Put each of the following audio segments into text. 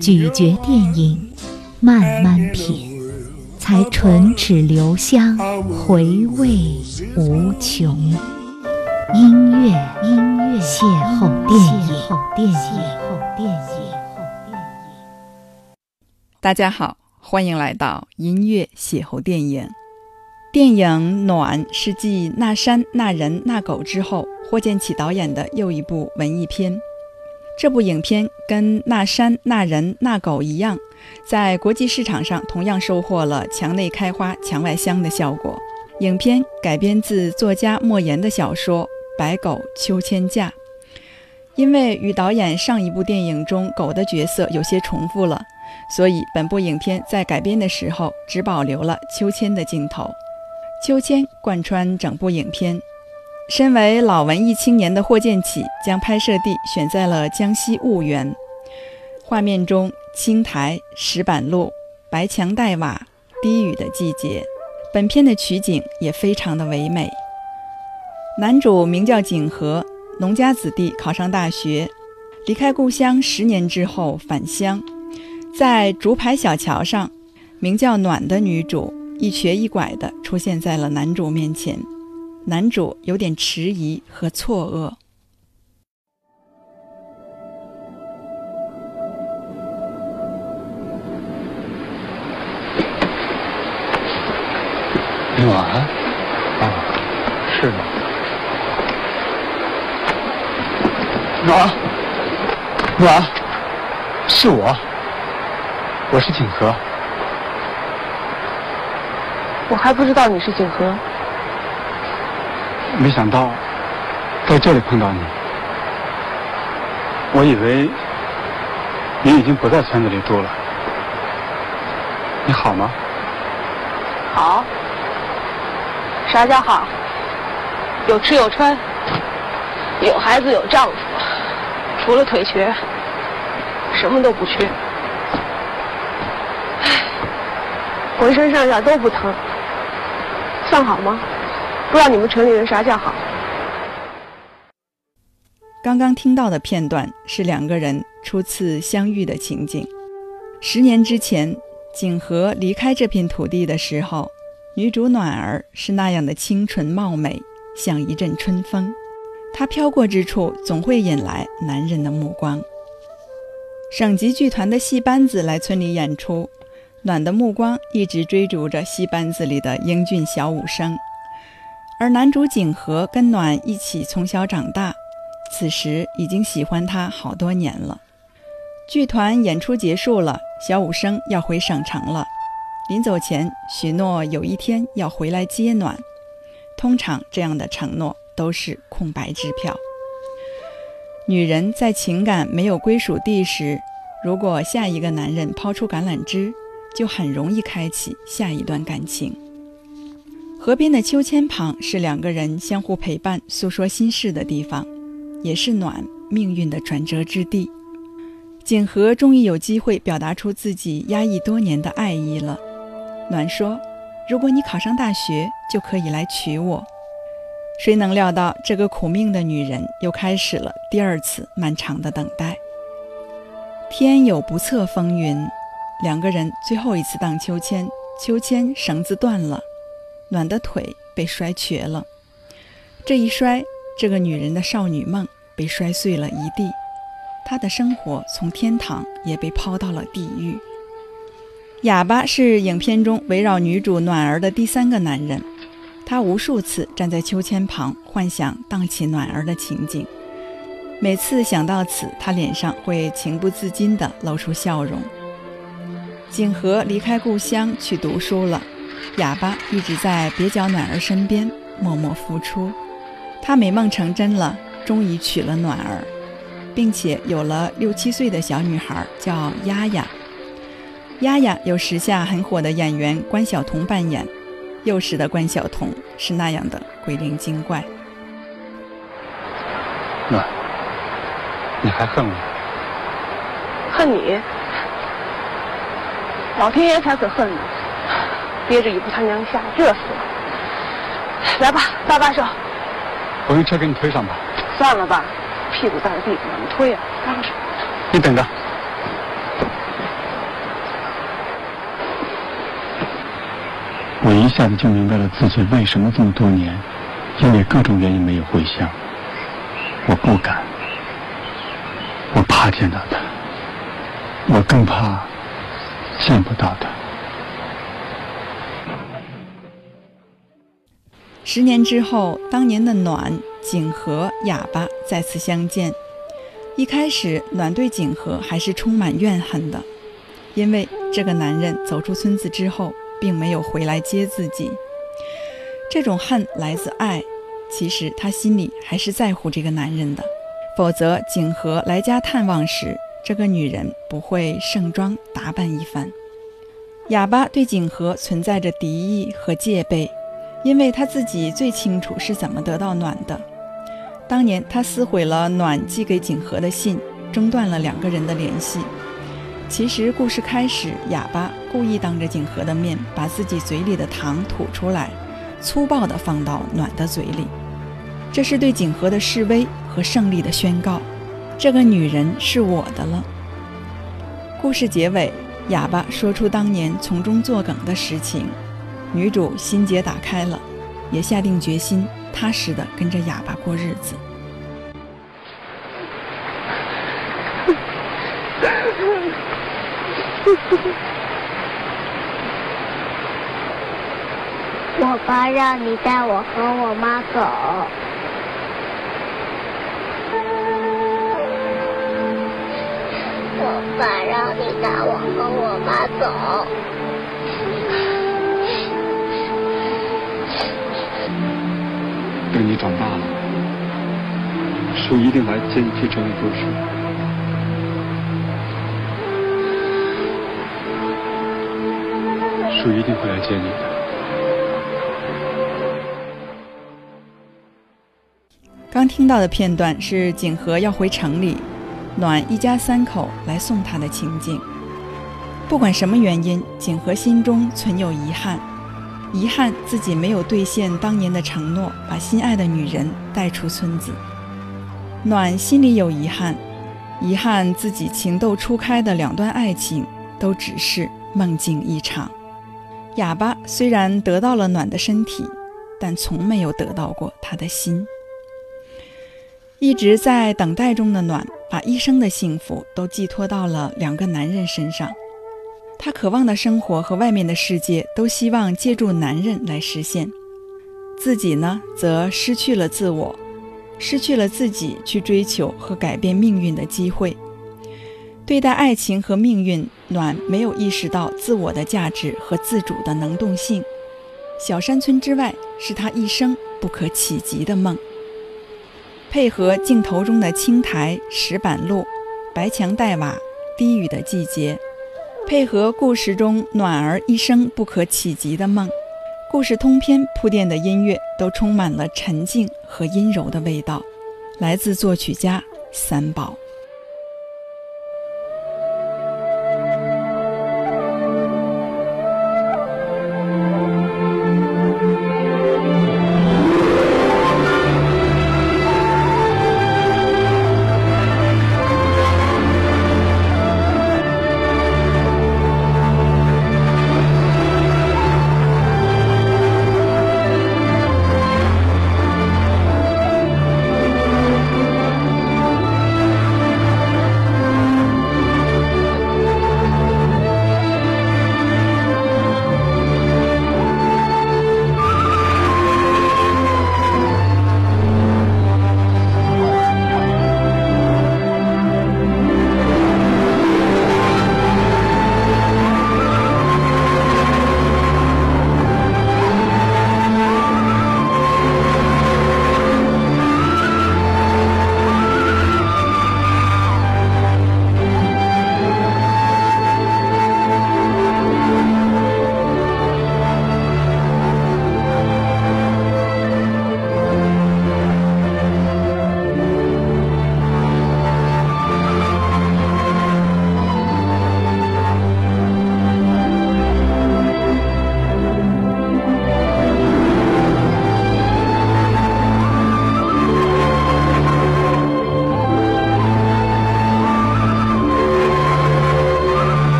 咀嚼电影，慢慢品，才唇齿留香，回味无穷。音乐，音乐，邂逅电影，邂逅电影，邂逅电影。大家好，欢迎来到音乐邂逅电影。电影《暖》是继《那山那人那狗》之后，霍建起导演的又一部文艺片。这部影片跟《那山那人那狗》一样，在国际市场上同样收获了墙内开花墙外香的效果。影片改编自作家莫言的小说《白狗秋千架》，因为与导演上一部电影中狗的角色有些重复了。所以，本部影片在改编的时候只保留了秋千的镜头，秋千贯穿整部影片。身为老文艺青年的霍建起，将拍摄地选在了江西婺源。画面中，青苔、石板路、白墙黛瓦、低雨的季节，本片的取景也非常的唯美。男主名叫景和，农家子弟，考上大学，离开故乡十年之后返乡。在竹排小桥上，名叫暖的女主一瘸一拐地出现在了男主面前，男主有点迟疑和错愕。暖，啊，是吗，暖，暖，是我，我是景和。我还不知道你是景和，没想到在这里碰到你，我以为你已经不在村子里住了。你好吗？好，啥叫好？有吃有穿，有孩子有丈夫，除了腿瘸，什么都不缺。唉浑身上下都不疼，算好吗？不知道你们城里人啥叫好？刚刚听到的片段是两个人初次相遇的情景。十年之前，景和离开这片土地的时候，女主暖儿是那样的清纯貌美，像一阵春风。她飘过之处，总会引来男人的目光。省级剧团的戏班子来村里演出，暖的目光一直追逐着戏班子里的英俊小武生，而男主景和跟暖一起从小长大，此时已经喜欢她好多年了。剧团演出结束了，小武生要回省城了。临走前许诺有一天要回来接暖。通常这样的承诺都是空白支票。女人在情感没有归属地时，如果下一个男人抛出橄榄枝，就很容易开启下一段感情。河边的秋千旁是两个人相互陪伴、诉说心事的地方，也是暖命运的转折之地。景和终于有机会表达出自己压抑多年的爱意了。暖说：“如果你考上大学，就可以来娶我。”谁能料到，这个苦命的女人又开始了第二次漫长的等待。天有不测风云，两个人最后一次荡秋千，秋千绳子断了，暖的腿被摔瘸了。这一摔，这个女人的少女梦被摔碎了一地。她的生活从天堂也被抛到了地狱。哑巴是影片中围绕女主暖儿的第三个男人，他无数次站在秋千旁，幻想荡起暖儿的情景。每次想到此，他脸上会情不自禁地露出笑容。景和离开故乡去读书了，哑巴一直在蹩脚暖儿身边默默付出。他美梦成真了，终于娶了暖儿。并且有了六七岁的小女孩，叫丫丫。丫丫由时下很火的演员关晓彤扮演，幼时的关晓彤是那样的鬼灵精怪。暖，你还恨我？恨你，老天爷才可恨呢！憋着一步他娘下，热死了。来吧，搭把手。我用车给你推上吧。算了吧，屁股在地方，怎么推啊？搭个手。你等着。我一下子就明白了自己为什么这么多年，因为各种原因没有回乡。我不敢，我怕见到他，我更怕见不到他。十年之后，当年的暖、景和、哑巴再次相见。一开始，暖对景和还是充满怨恨的，因为这个男人走出村子之后，并没有回来接自己。这种恨来自爱，其实他心里还是在乎这个男人的。否则，景和来家探望时，这个女人不会盛装打扮一番。哑巴对景和存在着敌意和戒备。因为他自己最清楚是怎么得到暖的。当年他撕毁了暖寄给景和的信，中断了两个人的联系。其实故事开始，哑巴故意当着景和的面把自己嘴里的糖吐出来，粗暴地放到暖的嘴里，这是对景和的示威和胜利的宣告。这个女人是我的了。故事结尾，哑巴说出当年从中作梗的实情。女主心结打开了，也下定决心踏实的跟着哑巴过日子。我爸让你带我和我妈走。我爸让你带我和我妈走。长大了，叔一定来接你去城里读书。叔一定会来接你的。刚听到的片段是景和要回城里，暖一家三口来送他的情景。不管什么原因，景和心中存有遗憾。遗憾自己没有兑现当年的承诺，把心爱的女人带出村子。暖心里有遗憾，遗憾自己情窦初开的两段爱情都只是梦境一场。哑巴虽然得到了暖的身体，但从没有得到过他的心。一直在等待中的暖，把一生的幸福都寄托到了两个男人身上。他渴望的生活和外面的世界，都希望借助男人来实现。自己呢，则失去了自我，失去了自己去追求和改变命运的机会。对待爱情和命运，暖没有意识到自我的价值和自主的能动性。小山村之外，是他一生不可企及的梦。配合镜头中的青苔、石板路、白墙黛瓦、低语的季节。配合故事中暖儿一生不可企及的梦，故事通篇铺垫的音乐都充满了沉静和阴柔的味道，来自作曲家三宝。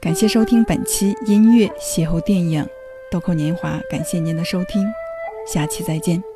感谢收听本期音乐邂逅电影《豆蔻年华》，感谢您的收听，下期再见。